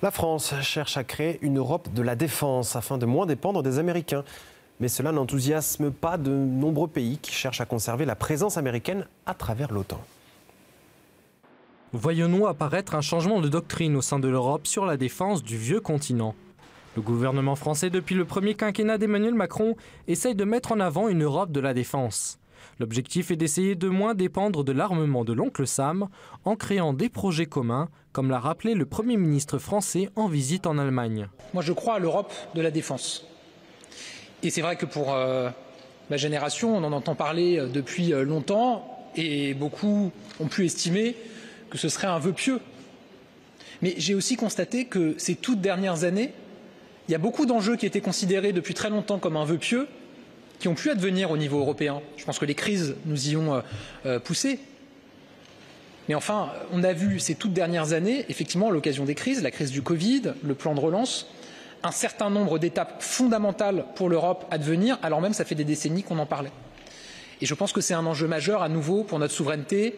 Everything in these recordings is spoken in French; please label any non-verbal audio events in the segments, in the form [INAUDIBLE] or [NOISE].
La France cherche à créer une Europe de la défense afin de moins dépendre des Américains. Mais cela n'enthousiasme pas de nombreux pays qui cherchent à conserver la présence américaine à travers l'OTAN. Voyons-nous apparaître un changement de doctrine au sein de l'Europe sur la défense du vieux continent Le gouvernement français, depuis le premier quinquennat d'Emmanuel Macron, essaye de mettre en avant une Europe de la défense. L'objectif est d'essayer de moins dépendre de l'armement de l'oncle Sam en créant des projets communs, comme l'a rappelé le Premier ministre français en visite en Allemagne. Moi je crois à l'Europe de la défense. Et c'est vrai que pour euh, ma génération, on en entend parler euh, depuis euh, longtemps et beaucoup ont pu estimer que ce serait un vœu pieux. Mais j'ai aussi constaté que ces toutes dernières années, il y a beaucoup d'enjeux qui étaient considérés depuis très longtemps comme un vœu pieux qui ont pu advenir au niveau européen. Je pense que les crises nous y ont euh, euh, poussé. Mais enfin, on a vu ces toutes dernières années, effectivement, à l'occasion des crises, la crise du Covid, le plan de relance, un certain nombre d'étapes fondamentales pour l'Europe à devenir, alors même ça fait des décennies qu'on en parlait. Et je pense que c'est un enjeu majeur à nouveau pour notre souveraineté,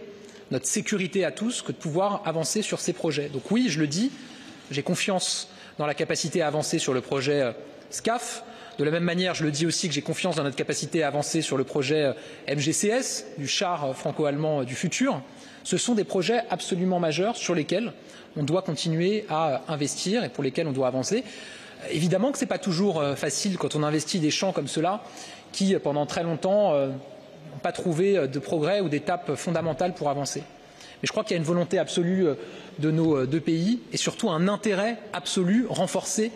notre sécurité à tous, que de pouvoir avancer sur ces projets. Donc oui, je le dis, j'ai confiance dans la capacité à avancer sur le projet euh, SCAF, de la même manière, je le dis aussi que j'ai confiance dans notre capacité à avancer sur le projet euh, MGCS, du char euh, franco-allemand euh, du futur. Ce sont des projets absolument majeurs sur lesquels on doit continuer à investir et pour lesquels on doit avancer. Évidemment que ce n'est pas toujours facile quand on investit des champs comme cela qui, pendant très longtemps, n'ont pas trouvé de progrès ou d'étapes fondamentales pour avancer. Mais je crois qu'il y a une volonté absolue de nos deux pays et surtout un intérêt absolu renforcé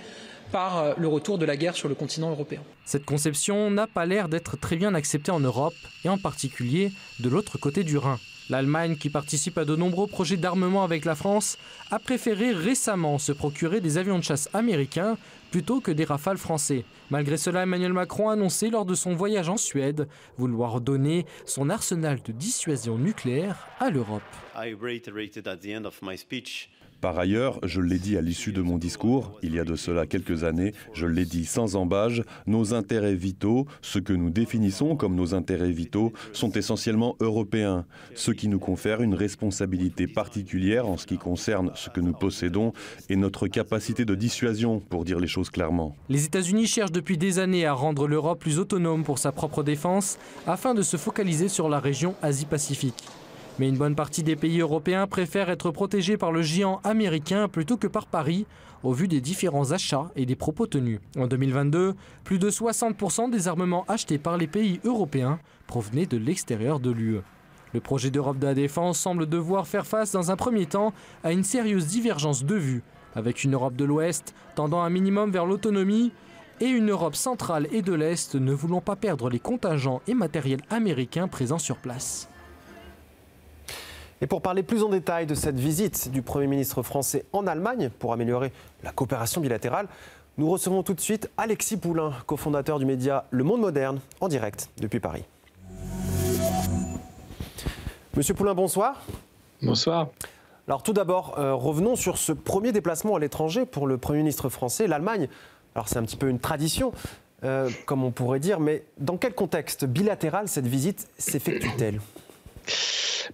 par euh, le retour de la guerre sur le continent européen. Cette conception n'a pas l'air d'être très bien acceptée en Europe, et en particulier de l'autre côté du Rhin. L'Allemagne, qui participe à de nombreux projets d'armement avec la France, a préféré récemment se procurer des avions de chasse américains plutôt que des rafales français. Malgré cela, Emmanuel Macron a annoncé lors de son voyage en Suède vouloir donner son arsenal de dissuasion nucléaire à l'Europe. Par ailleurs, je l'ai dit à l'issue de mon discours, il y a de cela quelques années, je l'ai dit sans embâge, nos intérêts vitaux, ce que nous définissons comme nos intérêts vitaux, sont essentiellement européens, ce qui nous confère une responsabilité particulière en ce qui concerne ce que nous possédons et notre capacité de dissuasion, pour dire les choses clairement. Les États-Unis cherchent depuis des années à rendre l'Europe plus autonome pour sa propre défense, afin de se focaliser sur la région Asie-Pacifique. Mais une bonne partie des pays européens préfèrent être protégés par le géant américain plutôt que par Paris, au vu des différents achats et des propos tenus. En 2022, plus de 60% des armements achetés par les pays européens provenaient de l'extérieur de l'UE. Le projet d'Europe de la défense semble devoir faire face dans un premier temps à une sérieuse divergence de vues, avec une Europe de l'Ouest tendant un minimum vers l'autonomie et une Europe centrale et de l'Est ne voulant pas perdre les contingents et matériels américains présents sur place. Et pour parler plus en détail de cette visite du Premier ministre français en Allemagne pour améliorer la coopération bilatérale, nous recevons tout de suite Alexis Poulain, cofondateur du média Le Monde Moderne, en direct depuis Paris. Monsieur Poulain, bonsoir. Bonsoir. Alors tout d'abord, euh, revenons sur ce premier déplacement à l'étranger pour le Premier ministre français, l'Allemagne. Alors c'est un petit peu une tradition, euh, comme on pourrait dire, mais dans quel contexte bilatéral cette visite s'effectue-t-elle?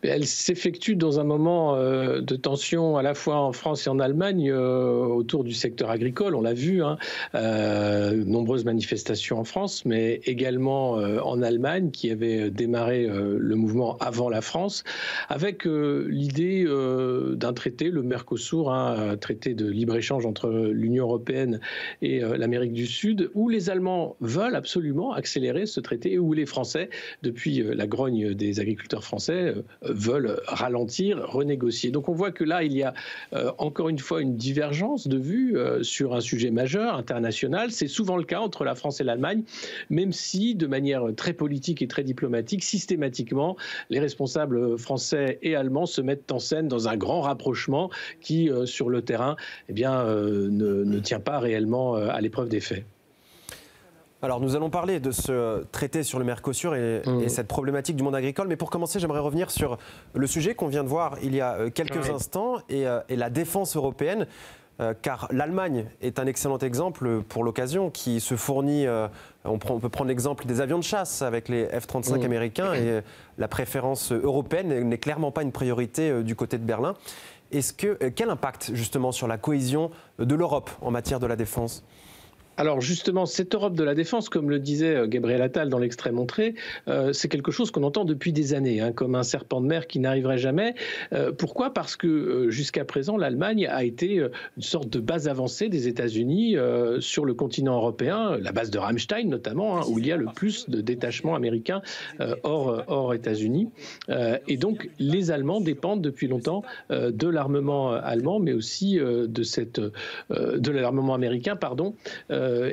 Elle s'effectue dans un moment euh, de tension à la fois en France et en Allemagne euh, autour du secteur agricole. On l'a vu, hein, euh, nombreuses manifestations en France, mais également en Allemagne qui avait démarré le mouvement avant la France, avec l'idée d'un traité, le Mercosur, hein, un traité de libre-échange entre l'Union européenne et l'Amérique du Sud, où les Allemands veulent absolument accélérer ce traité et où les Français, depuis la grogne des agriculteurs français, veulent ralentir, renégocier. Donc on voit que là, il y a euh, encore une fois une divergence de vue euh, sur un sujet majeur, international. C'est souvent le cas entre la France et l'Allemagne, même si de manière très politique et très diplomatique, systématiquement, les responsables français et allemands se mettent en scène dans un grand rapprochement qui, euh, sur le terrain, eh bien, ne, ne tient pas réellement à l'épreuve des faits. Alors nous allons parler de ce traité sur le Mercosur et, mmh. cette problématique du monde agricole. Mais pour commencer, j'aimerais revenir sur le sujet qu'on vient de voir il y a euh, quelques instants euh, et, la défense européenne. Euh, car l'Allemagne est un excellent exemple pour l'occasion, qui se fournit, on, peut prendre l'exemple des avions de chasse avec les F-35 mmh. américains, et la préférence européenne n'est clairement pas une priorité du côté de Berlin. Est-ce que, quel impact justement sur la cohésion de l'Europe en matière de la défense? Alors justement, cette Europe de la défense, comme le disait euh, Gabriel Attal dans l'extrait montré, euh, c'est quelque chose qu'on entend depuis des années, hein, comme un serpent de mer qui n'arriverait jamais. Euh, pourquoi? Parce que jusqu'à présent, l'Allemagne a été une sorte de base avancée des États-Unis sur le continent européen, la base de Ramstein notamment, hein, où il y a le plus de détachements américains hors, États-Unis. et donc, les Allemands dépendent depuis longtemps de l'armement allemand, mais aussi de l'armement américain, pardon.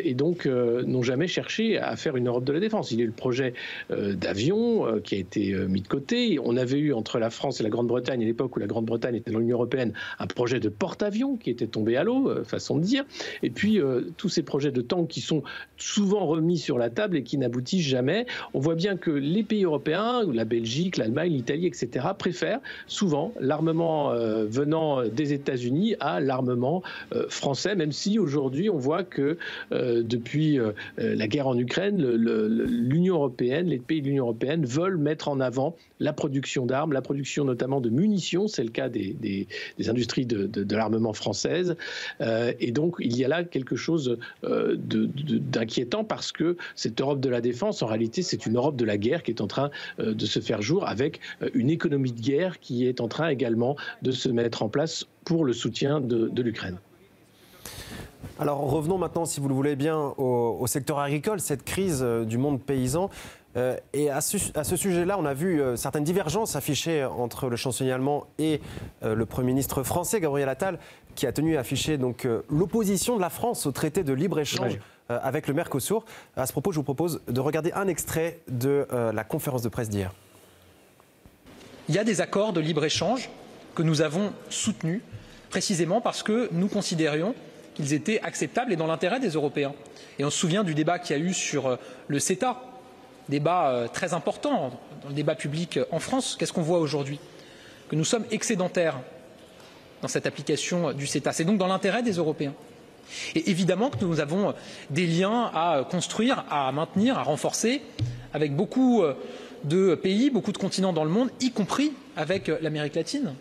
Et donc euh, n'ont jamais cherché à faire une Europe de la défense. Il y a eu le projet euh, d'avion qui a été mis de côté. On avait eu entre la France et la Grande-Bretagne, à l'époque où la Grande-Bretagne était dans l'Union européenne, un projet de porte-avions qui était tombé à l'eau, façon de dire. Et puis tous ces projets de tanks qui sont souvent remis sur la table et qui n'aboutissent jamais. On voit bien que les pays européens, la Belgique, l'Allemagne, l'Italie, etc., préfèrent souvent l'armement venant des États-Unis à l'armement français, même si aujourd'hui on voit que euh, depuis euh, la guerre en Ukraine, l'Union européenne, les pays de l'Union européenne veulent mettre en avant la production d'armes, la production notamment de munitions, c'est le cas des, industries de, l'armement française. Euh, et donc il y a là quelque chose d'inquiétant parce que cette Europe de la défense, en réalité, c'est une Europe de la guerre qui est en train de se faire jour avec une économie de guerre qui est en train également de se mettre en place pour le soutien de l'Ukraine. Alors revenons maintenant, si vous le voulez bien, au, secteur agricole, cette crise euh, du monde paysan. Euh, et à ce, sujet-là, on a vu euh, certaines divergences affichées entre le chancelier allemand et le Premier ministre français, Gabriel Attal, qui a tenu à afficher donc l'opposition de la France au traité de libre-échange avec le Mercosur. À ce propos, je vous propose de regarder un extrait de la conférence de presse d'hier. Il y a des accords de libre-échange que nous avons soutenus précisément parce que nous considérions qu'ils étaient acceptables et dans l'intérêt des Européens. Et on se souvient du débat qu'il y a eu sur euh, le CETA, débat euh, très important dans le débat public euh, en France. Qu'est-ce qu'on voit aujourd'hui? Que nous sommes excédentaires dans cette application du CETA. C'est donc dans l'intérêt des Européens. Et évidemment que nous avons des liens à construire, à maintenir, à renforcer avec beaucoup de pays, beaucoup de continents dans le monde, y compris avec l'Amérique latine.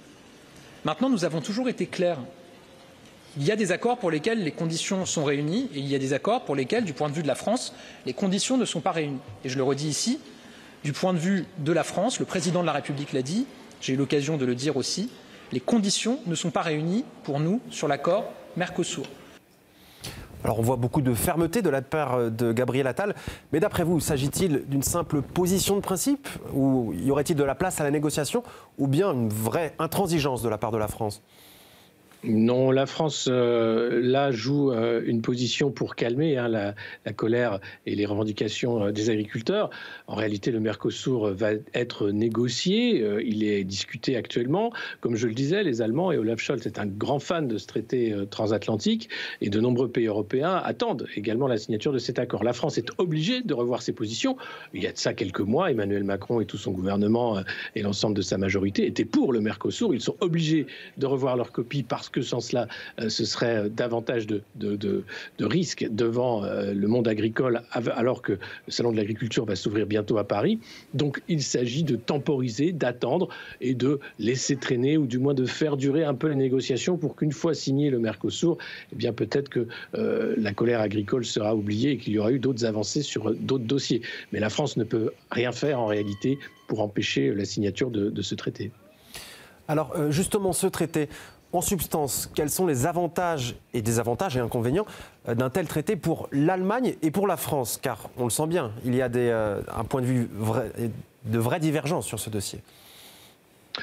Maintenant, nous avons toujours été clairs il y a des accords pour lesquels les conditions sont réunies et il y a des accords pour lesquels, du point de vue de la France, les conditions ne sont pas réunies. Et je le redis ici, du point de vue de la France, le président de la République l'a dit, j'ai eu l'occasion de le dire aussi, les conditions ne sont pas réunies pour nous sur l'accord Mercosur. Alors on voit beaucoup de fermeté de la part de Gabriel Attal, mais d'après vous, s'agit-il d'une simple position de principe ou y aurait-il de la place à la négociation ou bien une vraie intransigeance de la part de la France? Non, la France, euh, là, joue euh, une position pour calmer hein, la, colère et les revendications euh, des agriculteurs. En réalité, le Mercosur va être négocié, il est discuté actuellement. Comme je le disais, les Allemands et Olaf Scholz est un grand fan de ce traité transatlantique et de nombreux pays européens attendent également la signature de cet accord. La France est obligée de revoir ses positions. Il y a de ça quelques mois, Emmanuel Macron et tout son gouvernement et l'ensemble de sa majorité étaient pour le Mercosur. Ils sont obligés de revoir leur copie parce que que sans cela, euh, ce serait davantage de, risques devant euh, le monde agricole, alors que le Salon de l'agriculture va s'ouvrir bientôt à Paris. Donc il s'agit de temporiser, d'attendre et de laisser traîner, ou du moins de faire durer un peu les négociations pour qu'une fois signé le Mercosur, eh bien peut-être que euh, la colère agricole sera oubliée et qu'il y aura eu d'autres avancées sur d'autres dossiers. Mais la France ne peut rien faire en réalité pour empêcher la signature de ce traité. Alors justement, ce traité, en substance, quels sont les avantages et désavantages et inconvénients euh, d'un tel traité pour l'Allemagne et pour la France? Car on le sent bien, il y a euh, un point de vue de vraies divergences sur ce dossier.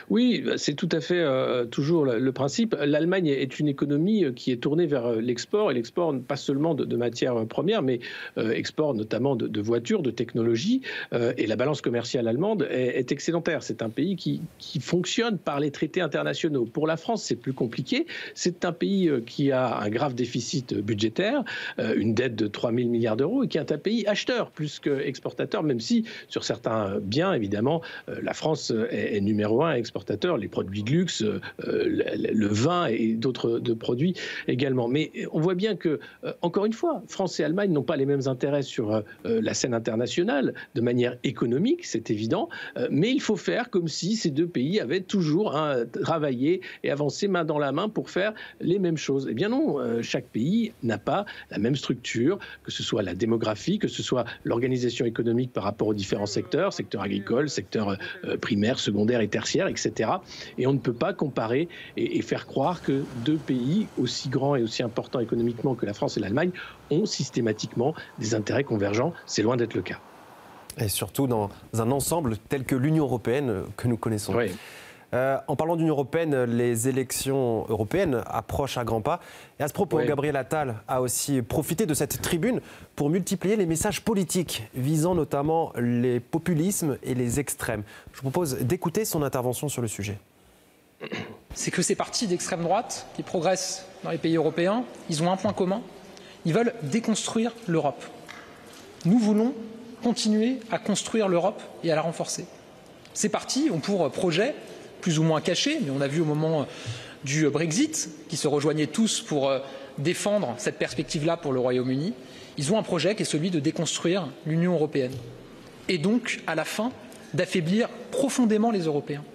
Oui, bah, c'est tout à fait euh, toujours le, principe. L'Allemagne est une économie euh, qui est tournée vers euh, l'export, et l'export pas seulement de, matières premières, mais export notamment de, voitures, de technologies, et la balance commerciale allemande est, excédentaire. C'est un pays qui, fonctionne par les traités internationaux. Pour la France, c'est plus compliqué. C'est un pays qui a un grave déficit budgétaire, une dette de 3 000 milliards d'euros, et qui est un pays acheteur plus qu'exportateur, même si sur certains biens, évidemment, la France est, est numéro un exportateurs, les produits de luxe, le, vin et d'autres produits également. Mais on voit bien que, encore une fois, France et Allemagne n'ont pas les mêmes intérêts sur la scène internationale de manière économique, c'est évident, mais il faut faire comme si ces deux pays avaient toujours hein, travaillé et avancé main dans la main pour faire les mêmes choses. Eh bien non, chaque pays n'a pas la même structure, que ce soit la démographie, que ce soit l'organisation économique par rapport aux différents secteurs, secteur agricole, secteur euh, primaire, secondaire et tertiaire, etc. Et on ne peut pas comparer et, faire croire que deux pays aussi grands et aussi importants économiquement que la France et l'Allemagne ont systématiquement des intérêts convergents. C'est loin d'être le cas. Et surtout dans un ensemble tel que l'Union européenne que nous connaissons. Oui. Euh, en parlant d'Union européenne, les élections européennes approchent à grands pas. Et à ce propos, Gabriel Attal a aussi profité de cette tribune pour multiplier les messages politiques visant notamment les populismes et les extrêmes. Je vous propose d'écouter son intervention sur le sujet. C'est que ces partis d'extrême droite qui progressent dans les pays européens, ils ont un point commun. Ils veulent déconstruire l'Europe. Nous voulons continuer à construire l'Europe et à la renforcer. Ces partis ont pour projet plus ou moins cachés, mais on a vu au moment du Brexit, qui se rejoignaient tous pour euh, défendre cette perspective-là pour le Royaume-Uni, ils ont un projet qui est celui de déconstruire l'Union européenne. Et donc, à la fin, d'affaiblir profondément les Européens.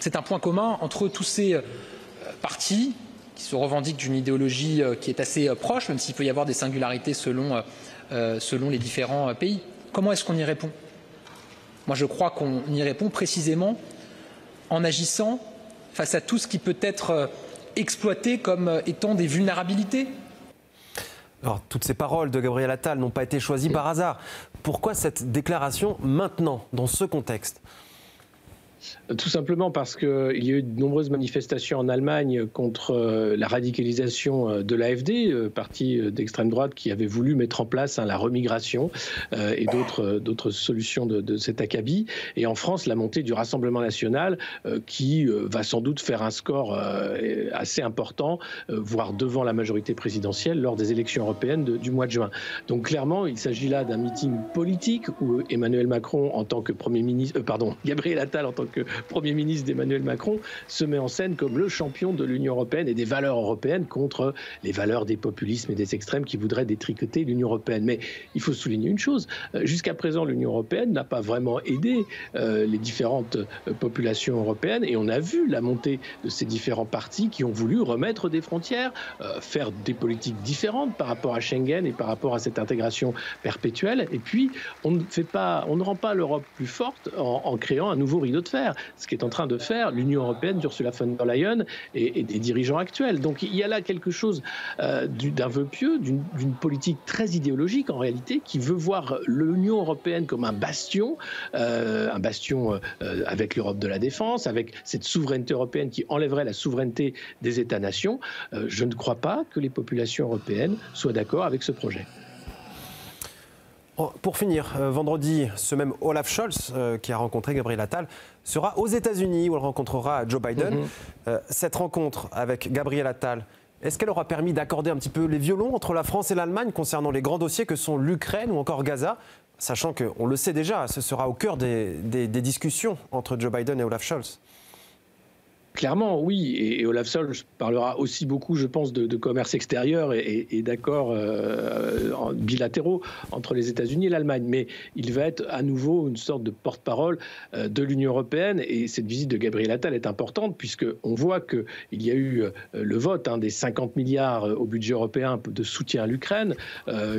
C'est un point commun entre tous ces euh, partis qui se revendiquent d'une idéologie euh, qui est assez proche, même s'il peut y avoir des singularités selon, selon les différents pays. Comment est-ce qu'on y répond? Moi, je crois qu'on y répond précisément en agissant face à tout ce qui peut être euh, exploité comme euh, étant des vulnérabilités. Alors, toutes ces paroles de Gabriel Attal n'ont pas été choisies par hasard. Pourquoi cette déclaration maintenant, dans ce contexte? Tout simplement parce qu'il y a eu de nombreuses manifestations en Allemagne contre euh, la radicalisation euh, de l'AFD, euh, parti d'extrême droite qui avait voulu mettre en place hein, la remigration et d'autres solutions de, cet acabit. Et en France, la montée du Rassemblement national qui va sans doute faire un score assez important, voire devant la majorité présidentielle lors des élections européennes du mois de juin. Donc clairement, il s'agit là d'un meeting politique où Emmanuel Macron, en tant que Premier ministre, pardon, Gabriel Attal en tant que Premier ministre d'Emmanuel Macron se met en scène comme le champion de l'Union européenne et des valeurs européennes contre les valeurs des populismes et des extrêmes qui voudraient détricoter l'Union européenne. Mais il faut souligner une chose, euh, jusqu'à présent l'Union européenne n'a pas vraiment aidé euh, les différentes euh, populations européennes et on a vu la montée de ces différents partis qui ont voulu remettre des frontières, faire des politiques différentes par rapport à Schengen et par rapport à cette intégration perpétuelle. Et puis on ne fait pas, on ne rend pas l'Europe plus forte en créant un nouveau rideau de fer ce qu'est en train de faire l'Union européenne d'Ursula von der Leyen et, des dirigeants actuels. Donc il y a là quelque chose euh, d'un vœu pieux, d'une politique très idéologique en réalité, qui veut voir l'Union européenne comme un bastion, euh, un bastion euh, avec l'Europe de la défense, avec cette souveraineté européenne qui enlèverait la souveraineté des États-nations. je ne crois pas que les populations européennes soient d'accord avec ce projet. Oh, pour finir, euh, vendredi, ce même Olaf Scholz, euh, qui a rencontré Gabriel Attal, sera aux États-Unis où il rencontrera Joe Biden. Mhm. Euh, cette rencontre avec Gabriel Attal, est-ce qu'elle aura permis d'accorder un petit peu les violons entre la France et l'Allemagne concernant les grands dossiers que sont l'Ukraine ou encore Gaza Sachant qu'on le sait déjà, ce sera au cœur des, des discussions entre Joe Biden et Olaf Scholz? Clairement, oui. Et, Olaf Scholz parlera aussi beaucoup, je pense, de, commerce extérieur et, d'accords euh, bilatéraux entre les États-Unis et l'Allemagne. Mais il va être à nouveau une sorte de porte-parole euh, de l'Union européenne. Et cette visite de Gabriel Attal est importante puisqu'on voit qu'il y a eu euh, le vote hein, des 50 milliards au budget européen de soutien à l'Ukraine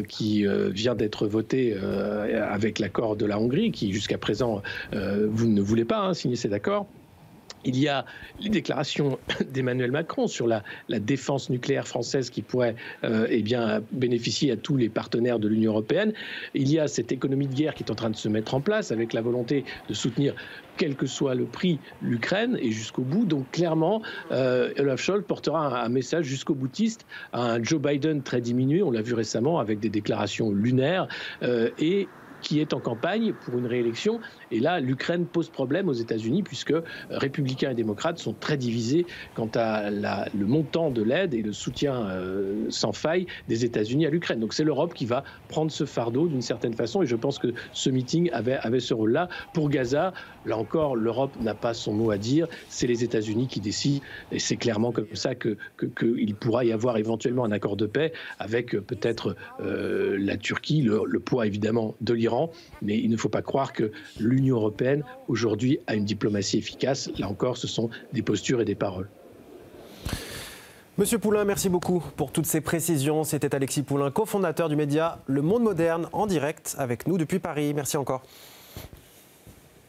qui vient d'être voté avec l'accord de la Hongrie, qui jusqu'à présent, vous ne voulez pas hein, signer cet accord. Il y a les déclarations [COUGHS] d'Emmanuel Macron sur la, défense nucléaire française qui pourrait euh, eh bien, bénéficier à tous les partenaires de l'Union européenne. Il y a cette économie de guerre qui est en train de se mettre en place avec la volonté de soutenir quel que soit le prix, l'Ukraine et jusqu'au bout. Donc clairement, euh, Olaf Scholz portera un, message jusqu'au boutiste à un Joe Biden très diminué, on l'a vu récemment avec des déclarations lunaires, euh, et qui est en campagne pour une réélection. Et là, l'Ukraine pose problème aux États-Unis puisque républicains et démocrates sont très divisés quant à le montant de l'aide et le soutien sans faille des États-Unis à l'Ukraine. Donc c'est l'Europe qui va prendre ce fardeau d'une certaine façon et je pense que ce meeting avait, avait ce rôle-là. Pour Gaza, là encore, l'Europe n'a pas son mot à dire, c'est les États-Unis qui décident et c'est clairement comme ça qu'il que, que pourra y avoir éventuellement un accord de paix avec euh, peut-être euh, la Turquie, le, poids évidemment de mais il ne faut pas croire que l'Union européenne aujourd'hui a une diplomatie efficace. Là encore, ce sont des postures et des paroles. Monsieur Poulain, merci beaucoup pour toutes ces précisions. C'était Alexis Poulain, cofondateur du média Le Monde Moderne, en direct avec nous depuis Paris. Merci encore.